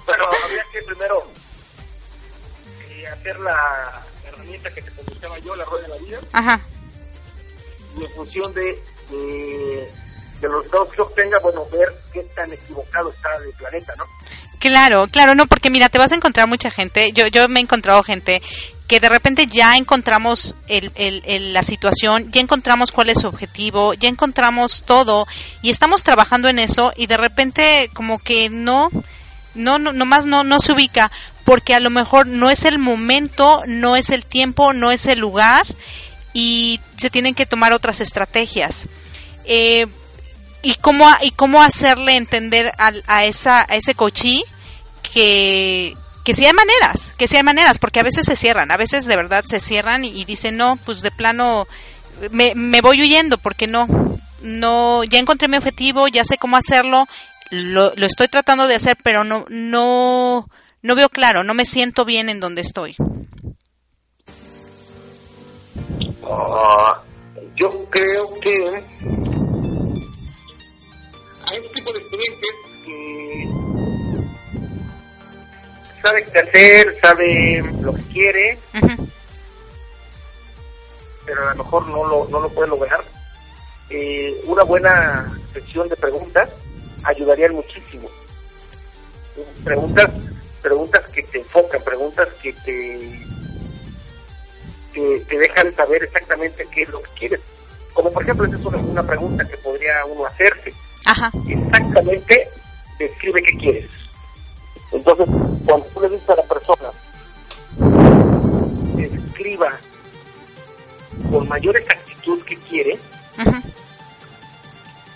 Pero habría que primero eh, hacer la herramienta que te comentaba yo, la rueda de la vida, Ajá. y en función de, de, de los resultados que obtenga, bueno, ver qué tan equivocado está el planeta, ¿no? Claro, claro, no, porque mira, te vas a encontrar mucha gente. Yo, yo me he encontrado gente que de repente ya encontramos el, la situación, ya encontramos cuál es su objetivo, ya encontramos todo y estamos trabajando en eso y de repente como que no, no, no nomás no, no se ubica porque a lo mejor no es el momento, no es el tiempo, no es el lugar y se tienen que tomar otras estrategias. Eh, y cómo y cómo hacerle entender al- a esa a ese coachí que que sí hay maneras, que sí hay maneras, porque a veces se cierran, a veces de verdad se cierran y, dicen, no, pues de plano me, me voy huyendo, porque no, no, ya encontré mi objetivo, ya sé cómo hacerlo, lo, lo estoy tratando de hacer, pero no, no, no veo claro, no me siento bien en donde estoy. Ah, yo creo que sabe qué hacer, sabe lo que quiere, pero a lo mejor no lo, no lo puede lograr. Eh, una buena sesión de preguntas ayudaría muchísimo. Preguntas, preguntas que te enfocan, preguntas que te que te dejan saber exactamente qué es lo que quieres. Como por ejemplo, esa es una, una pregunta que podría uno hacerse. Ajá, Exactamente describe qué quieres. Entonces, cuando tú le dices a la persona que describa con mayor exactitud qué quiere,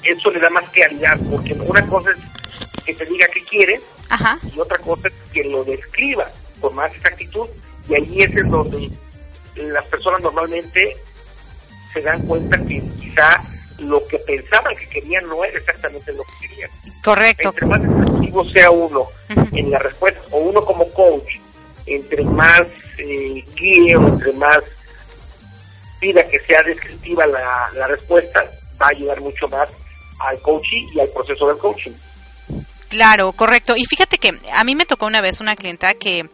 eso le da más claridad, porque una cosa es que te diga qué quiere ajá, y otra cosa es que lo describa con más exactitud y ahí es en donde las personas normalmente se dan cuenta que quizá lo que pensaban que querían no era exactamente lo que querían. correcto. Entre más sea uno en la respuesta, o uno como coach, entre más eh, guíe o entre más pida que sea descriptiva la, la respuesta, va a ayudar mucho más al coaching y al proceso del coaching. Claro, correcto. Y fíjate que a mí me tocó una vez una clienta que eh,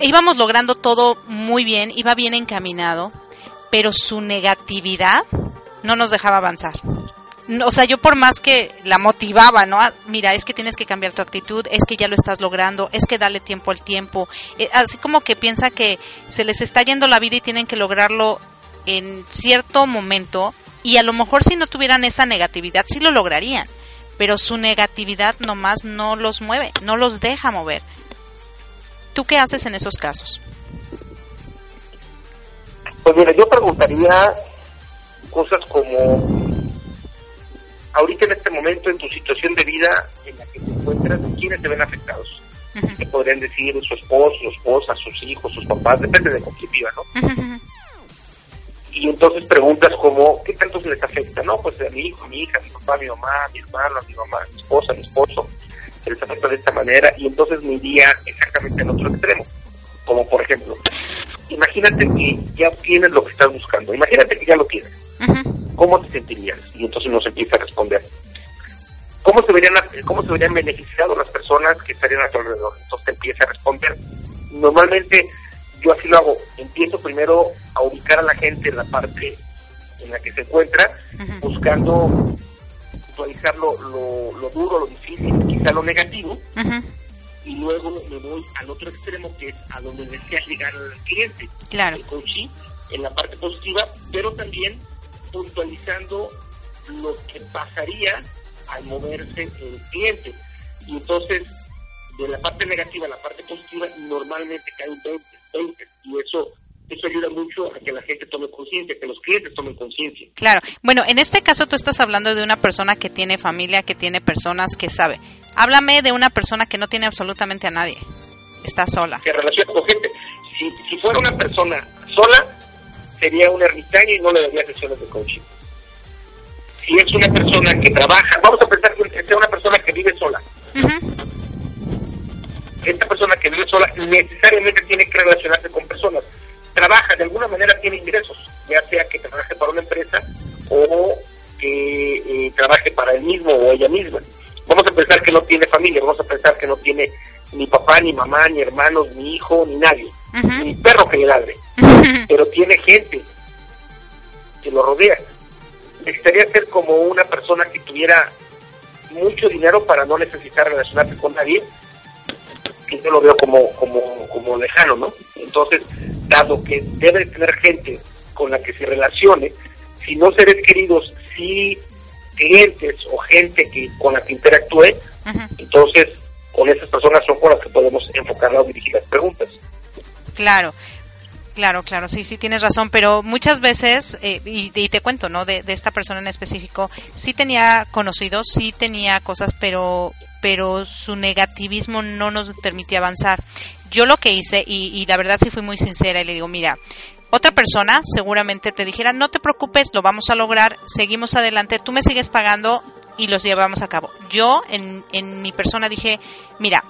íbamos logrando todo muy bien, iba bien encaminado, pero su negatividad no nos dejaba avanzar. O sea, yo por más que la motivaba, ¿no? Ah, Mira, es que tienes que cambiar tu actitud, es que ya lo estás logrando, es que dale tiempo al tiempo. Eh, así como que piensa que se les está yendo la vida y tienen que lograrlo en cierto momento y a lo mejor si no tuvieran esa negatividad sí lo lograrían, pero su negatividad nomás no los mueve, no los deja mover. ¿Tú qué haces en esos casos? Pues mira, yo preguntaría cosas como, ahorita en este momento, en tu situación de vida en la que te encuentras, ¿quiénes te ven afectados? Te podrían decir su esposo, su esposa, sus hijos, sus papás, depende de con quién viva, ¿no? Y entonces preguntas como, ¿qué tanto se les afecta? No, pues a mi hijo, a mi hija, a mi papá, a mi mamá, a mi hermano, a mi mamá, a mi esposa, a mi esposo, se les afecta de esta manera y entonces me iría exactamente al otro extremo. Como por ejemplo, imagínate que ya tienes lo que estás buscando, imagínate que ya lo tienes. ¿Cómo te sentirías? Y entonces nos empieza a responder. ¿Cómo se verían, cómo se verían beneficiados las personas que estarían a tu alrededor? Entonces te empieza a responder. Normalmente yo así lo hago. Empiezo primero a ubicar a la gente en la parte en la que se encuentra, buscando actualizar lo, lo, lo duro, lo difícil, quizá lo negativo, y luego me voy al otro extremo que es a donde desea llegar al cliente. Claro. El coaching en la parte positiva, pero también puntualizando lo que pasaría al moverse el cliente. Y entonces, de la parte negativa a la parte positiva, normalmente cae un 20, 20 y eso eso ayuda mucho a que la gente tome conciencia, que los clientes tomen conciencia. Claro. Bueno, en este caso tú estás hablando de una persona que tiene familia, que tiene personas, que sabe. Háblame de una persona que no tiene absolutamente a nadie. Está sola. Se relaciona con gente. Si, si fuera una persona sola, sería un ermitaño y no le daría sesiones de coaching. Si es una persona que trabaja, vamos a pensar que sea una persona que vive sola. Esta persona que vive sola necesariamente tiene que relacionarse con personas. Trabaja, de alguna manera tiene ingresos, ya sea que trabaje para una empresa o que eh, trabaje para él mismo o ella misma. Vamos a pensar que no tiene familia, vamos a pensar que no tiene ni papá, ni mamá, ni hermanos, ni hijo, ni nadie, ni perro que le ladre, (laughs) pero tiene gente que lo rodea. Necesitaría ser como una persona que tuviera mucho dinero para no necesitar relacionarse con nadie, que yo lo veo como, como, como lejano, ¿no? Entonces, dado que debe tener gente con la que se relacione, si no seres queridos, si clientes o gente que con la que interactúe, entonces con esas personas son con las que podemos enfocar o dirigir las preguntas. Claro. Claro, claro, sí, sí tienes razón, pero muchas veces, eh, y, y, te cuento, ¿no? De, de, esta persona en específico, sí tenía conocidos, sí tenía cosas, pero, pero su negativismo no nos permitía avanzar. Yo lo que hice, y, la verdad sí fui muy sincera, y le digo, mira, otra persona seguramente te dijera, no te preocupes, lo vamos a lograr, seguimos adelante, tú me sigues pagando y los llevamos a cabo. Yo en, en mi persona dije, mira,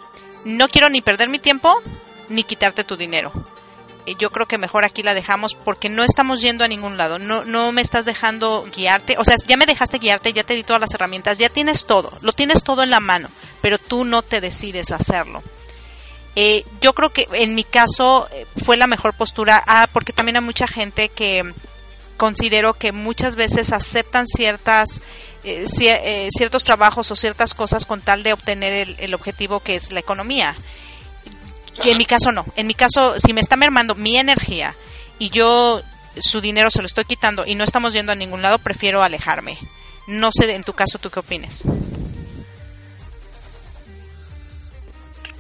no quiero ni perder mi tiempo ni quitarte tu dinero yo creo que mejor aquí la dejamos porque no estamos yendo a ningún lado, no, no me estás dejando guiarte, o sea, ya me dejaste guiarte, ya te di todas las herramientas, ya tienes todo, lo tienes todo en la mano, pero tú no te decides hacerlo. Eh, yo creo que en mi caso fue la mejor postura, ah, porque también hay mucha gente que considero que muchas veces aceptan ciertas eh, eh, ciertos trabajos o ciertas cosas con tal de obtener el objetivo que es la economía que en mi caso no. En mi caso, si me está mermando mi energía y yo su dinero se lo estoy quitando y no estamos yendo a ningún lado, prefiero alejarme. No sé, en tu caso, ¿tú qué opinas?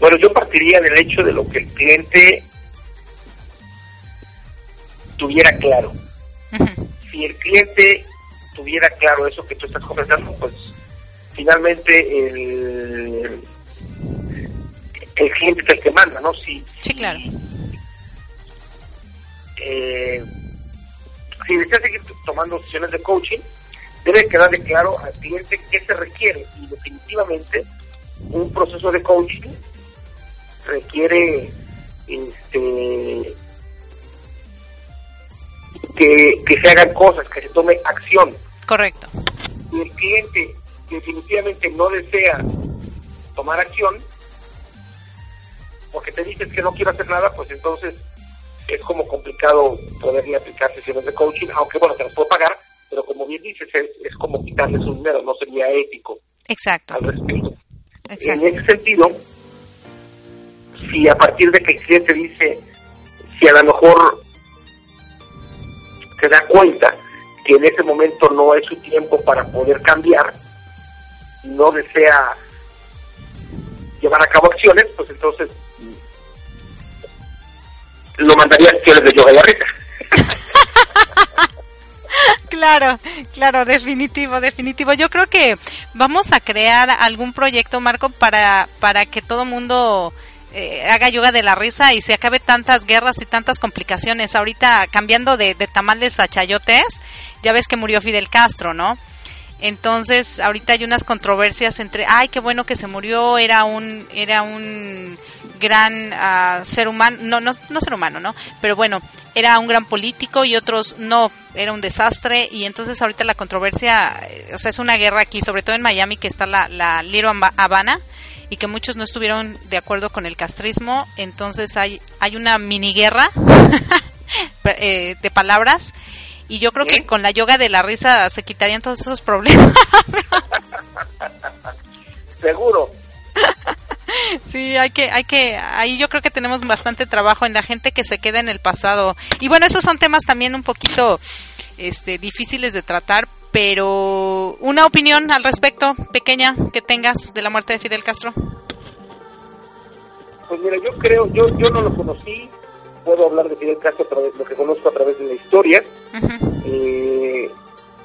Bueno, yo partiría del hecho de lo que el cliente tuviera claro. Uh -huh. Si el cliente tuviera claro eso que tú estás comentando, pues finalmente el, el cliente es el que manda, ¿no? Si, sí, claro. Eh, si desea seguir tomando sesiones de coaching, debe quedarle claro al cliente qué se requiere y definitivamente un proceso de coaching requiere este que, que se hagan cosas, que se tome acción. Correcto. Y el cliente definitivamente no desea tomar acción, porque te dices que no quiero hacer nada, pues entonces es como complicado poderle aplicar sesiones de coaching, aunque bueno, te las puedo pagar, pero como bien dices, es, es como quitarle su dinero, no sería ético. Exacto. Al respecto. Exacto. En ese sentido, si a partir de que el cliente dice, si a lo mejor se da cuenta que en ese momento no es su tiempo para poder cambiar, no desea llevar a cabo acciones, pues entonces lo mandaría a sesiones de yoga y. (laughs) Claro, claro, definitivo, definitivo. Yo creo que vamos a crear algún proyecto, Marco, para, para que todo mundo eh, haga yoga de la risa y se acabe tantas guerras y tantas complicaciones. Ahorita cambiando de, de tamales a chayotes, ya ves que murió Fidel Castro, ¿no? Entonces, ahorita hay unas controversias entre, ay, qué bueno que se murió, era un, era un gran ah, ser humano, no, no, no ser humano, ¿no? Pero bueno, era un gran político y otros no, era un desastre. Y entonces ahorita la controversia, eh, o sea, es una guerra aquí, sobre todo en Miami que está la, la Little Habana y que muchos no estuvieron de acuerdo con el castrismo, entonces hay, hay una mini guerra (laughs) eh, de palabras y yo creo que con la yoga de la risa se quitarían todos esos problemas. (laughs) Seguro. (laughs) Sí, hay que, hay que, ahí yo creo que tenemos bastante trabajo en la gente que se queda en el pasado. Y bueno, esos son temas también un poquito, este, difíciles de tratar, pero una opinión al respecto, pequeña, que tengas de la muerte de Fidel Castro. Pues mira, yo creo, yo, yo no lo conocí, puedo hablar de Fidel Castro a través lo que conozco a través de la historia, eh,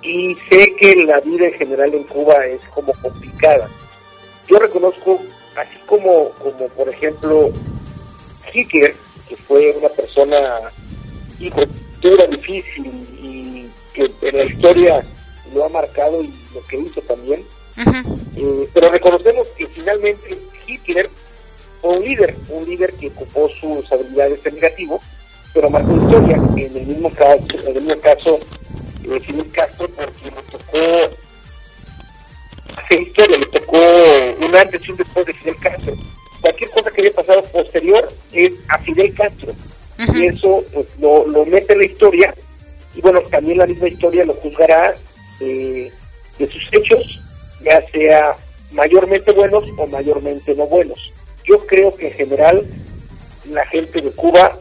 y sé que la vida en general en Cuba es como complicada. Yo reconozco, así como, como por ejemplo, Hitler, que fue una persona, hijo, dura, difícil, y que en la historia lo ha marcado y lo que hizo también, eh, pero reconocemos que finalmente Hitler fue un líder, un líder que ocupó sus habilidades en negativo, pero marcó historia. En el mismo caso, en el mismo caso, eh, Fidel Castro, porque le tocó hacer historia, le tocó un antes y un después de Fidel Castro. Cualquier cosa que haya pasado posterior es a Fidel Castro. Y eso pues, lo, lo mete en la historia, y bueno, también la misma historia lo juzgará eh, de sus hechos, ya sea mayormente buenos o mayormente no buenos. Yo creo que en general la gente de Cuba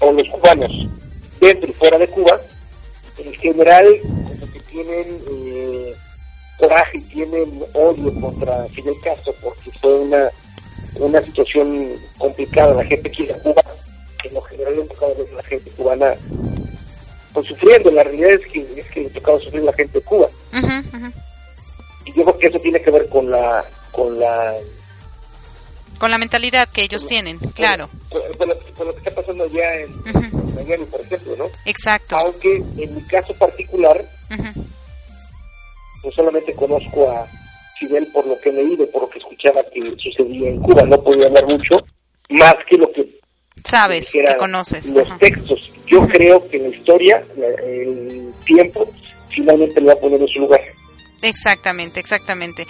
o los cubanos dentro y fuera de Cuba, en general como que tienen eh, coraje y tienen odio contra Fidel Castro porque fue una, una situación complicada. La gente quiere a Cuba, en lo general le ha tocado ver la gente cubana pues sufriendo. La realidad es que, es que le ha tocado sufrir la gente de Cuba. Y yo creo que eso tiene que ver con la con la Con la mentalidad que ellos tienen, claro. con lo, lo que está pasando allá en, Miami, por ejemplo, ¿no? Exacto. Aunque en mi caso particular, no solamente conozco a Fidel por lo que he leído, por lo que escuchaba que sucedía en Cuba, no podía hablar mucho, más que lo que Sabes, que conoces. los Ajá. textos. Yo creo que en la historia, el tiempo, finalmente le va a poner en su lugar. Exactamente, exactamente.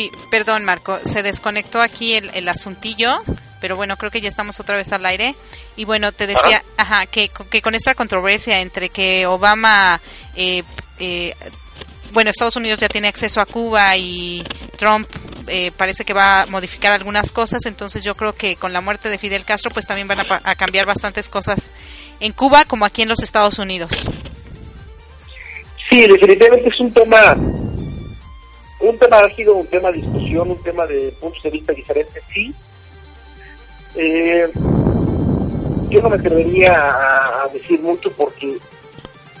Sí, perdón Marco, se desconectó aquí el, el asuntillo, pero bueno, creo que ya estamos otra vez al aire. Y bueno, te decía, ajá, que, que con esta controversia entre que Obama, eh, eh, bueno, Estados Unidos ya tiene acceso a Cuba y Trump eh, parece que va a modificar algunas cosas, entonces yo creo que con la muerte de Fidel Castro pues también van a, a cambiar bastantes cosas en Cuba como aquí en los Estados Unidos. Sí, definitivamente es un tema, un tema álgido, un tema de discusión, un tema de puntos de vista diferentes, sí. Eh, yo no me atrevería a, a decir mucho porque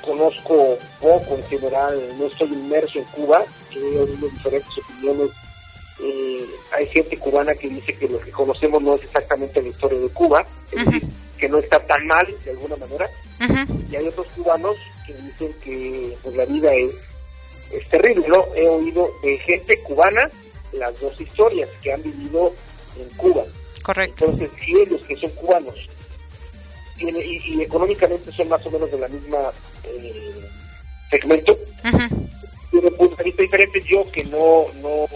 conozco poco en general, no estoy inmerso en Cuba, he oído diferentes opiniones. Eh, hay gente cubana que dice que lo que conocemos no es exactamente la historia de Cuba, es decir, que no está tan mal de alguna manera y hay otros cubanos que dicen que pues, la vida es, es terrible, ¿no? He oído de gente cubana las dos historias que han vivido en Cuba. Correcto. Entonces, si ellos que son cubanos tiene- y, y económicamente son más o menos de la misma eh, segmento, tienen puntos de vista diferentes. Yo que no, no,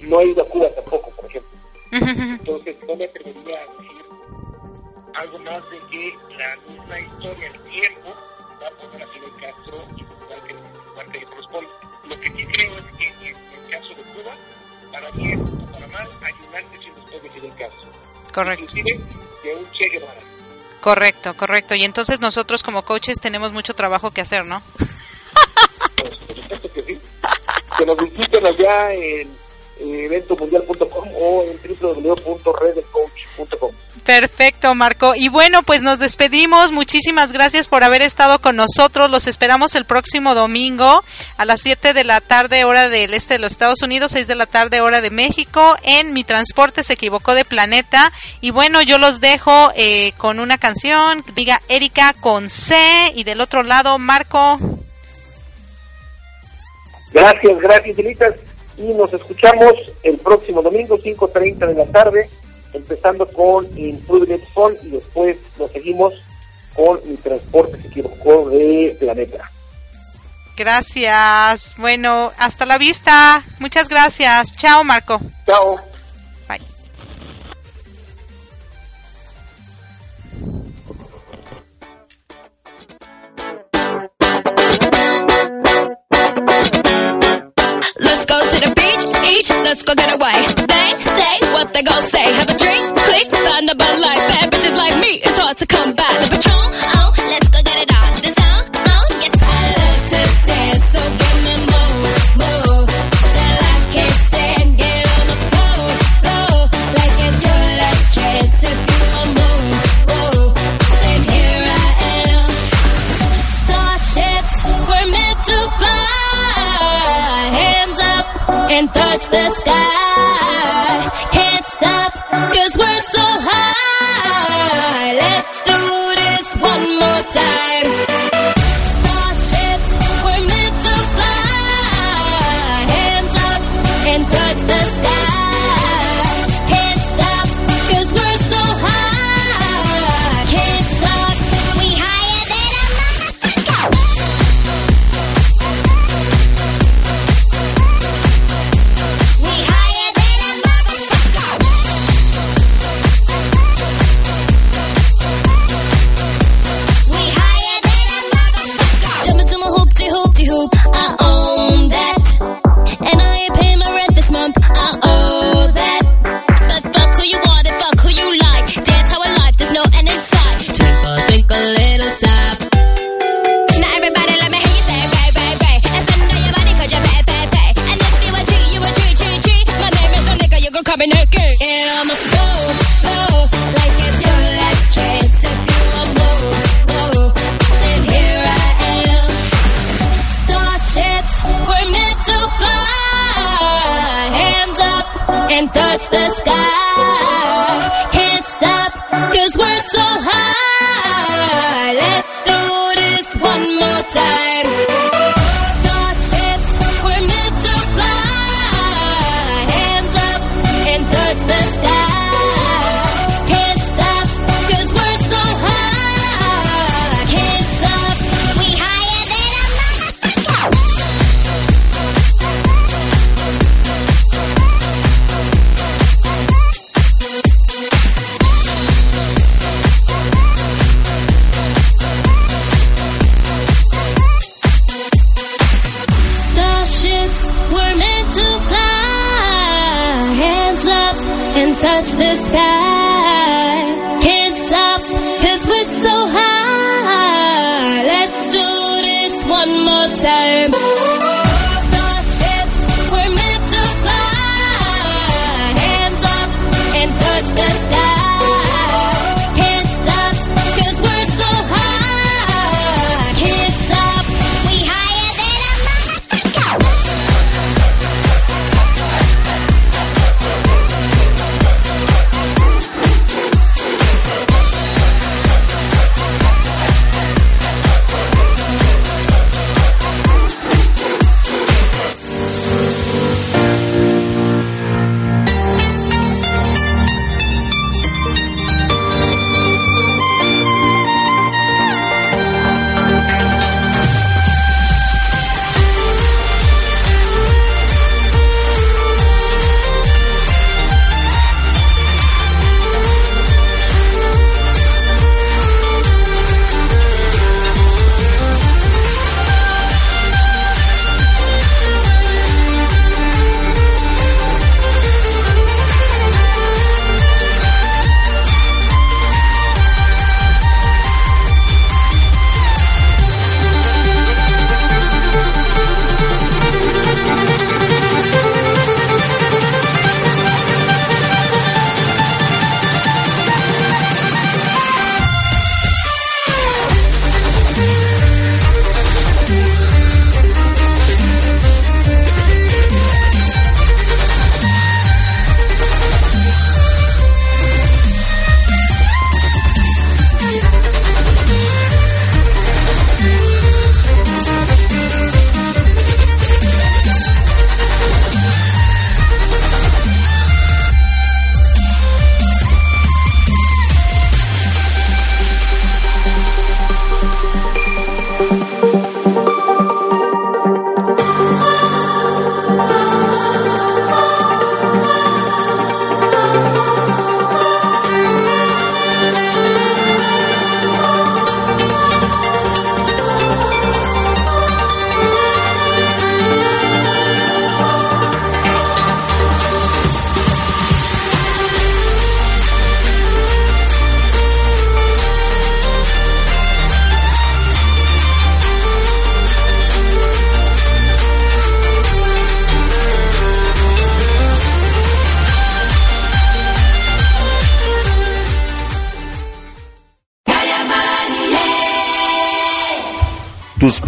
no he ido a Cuba tampoco, por ejemplo. Entonces, no me atrevería a decir algo más de que la misma historia, el tiempo, va a poner a Fidel Castro que le corresponde. Lo que sí creo es que en el caso de Cuba, para bien o para mal, hay un antes y un después de Fidel Castro. Correcto. Inclusive de un Che Guevara. Correcto, correcto. Y entonces nosotros como coaches tenemos mucho trabajo que hacer, ¿no? Pues, por supuesto que sí. Que nos visiten allá en eventomundial.com o en www.redecoach.com. Perfecto, Marco. Y bueno, pues nos despedimos. Muchísimas gracias por haber estado con nosotros. Los esperamos el próximo domingo a las 7 de la tarde, hora del este de los Estados Unidos, 6 de la tarde, hora de México, en Mi Transporte se equivocó de planeta. Y bueno, yo los dejo eh, con una canción, diga Erika con C, y del otro lado, Marco. Gracias, gracias, Delitas. Y nos escuchamos el próximo domingo, 5.30 de la tarde, empezando con Improving Phone y después nos seguimos con Mi Transporte se equivocó de Planeta. Gracias. Bueno, hasta la vista. Muchas gracias. Chao, Marco. Chao. Beach, let's go get away. They say what they gon' say. Have a drink, click, find a Bud Light. Bad bitches like me, it's hard to come by. The Patron, and touch the sky. Can't stop, cause we're so high. Let's do this one more time. The sky. Can't stop, cause we're so high. Let's do this one more time.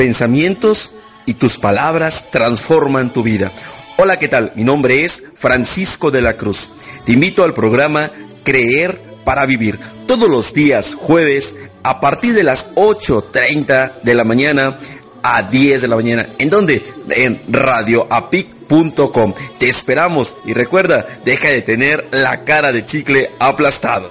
Pensamientos y tus palabras transforman tu vida. Hola, ¿qué tal? Mi nombre es Francisco de la Cruz. Te invito al programa Creer para Vivir. Todos los días jueves a partir de las 8.30 de la mañana a 10 de la mañana. ¿En dónde? En radioapic.com. Te esperamos y recuerda, deja de tener la cara de chicle aplastado.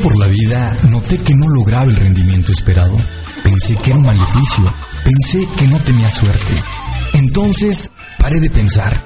Por la vida, noté que no lograba el rendimiento esperado. Pensé que era un maleficio. Pensé que no tenía suerte. Entonces, paré de pensar